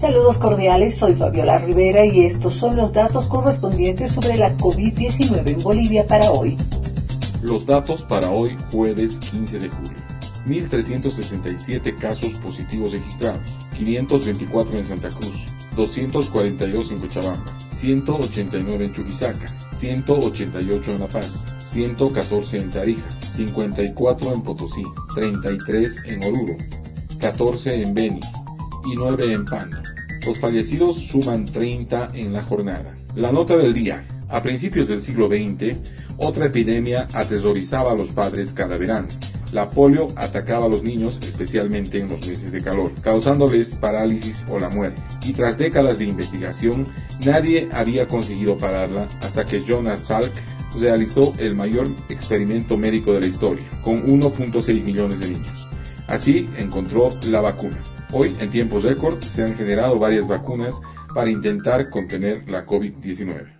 Saludos cordiales, soy Fabiola Rivera y estos son los datos correspondientes sobre la COVID-19 en Bolivia para hoy. Los datos para hoy, jueves 15 de julio. 1.367 casos positivos registrados, 524 en Santa Cruz, 242 en Cochabamba, 189 en Chuquisaca, 188 en La Paz, 114 en Tarija, 54 en Potosí, 33 en Oruro, 14 en Beni y 9 en Pando. Los fallecidos suman 30 en la jornada. La nota del día. A principios del siglo XX, otra epidemia aterrorizaba a los padres cada verano. La polio atacaba a los niños, especialmente en los meses de calor, causándoles parálisis o la muerte. Y tras décadas de investigación, nadie había conseguido pararla hasta que Jonas Salk realizó el mayor experimento médico de la historia, con 1.6 millones de niños. Así encontró la vacuna. Hoy, en tiempos récord, se han generado varias vacunas para intentar contener la COVID-19.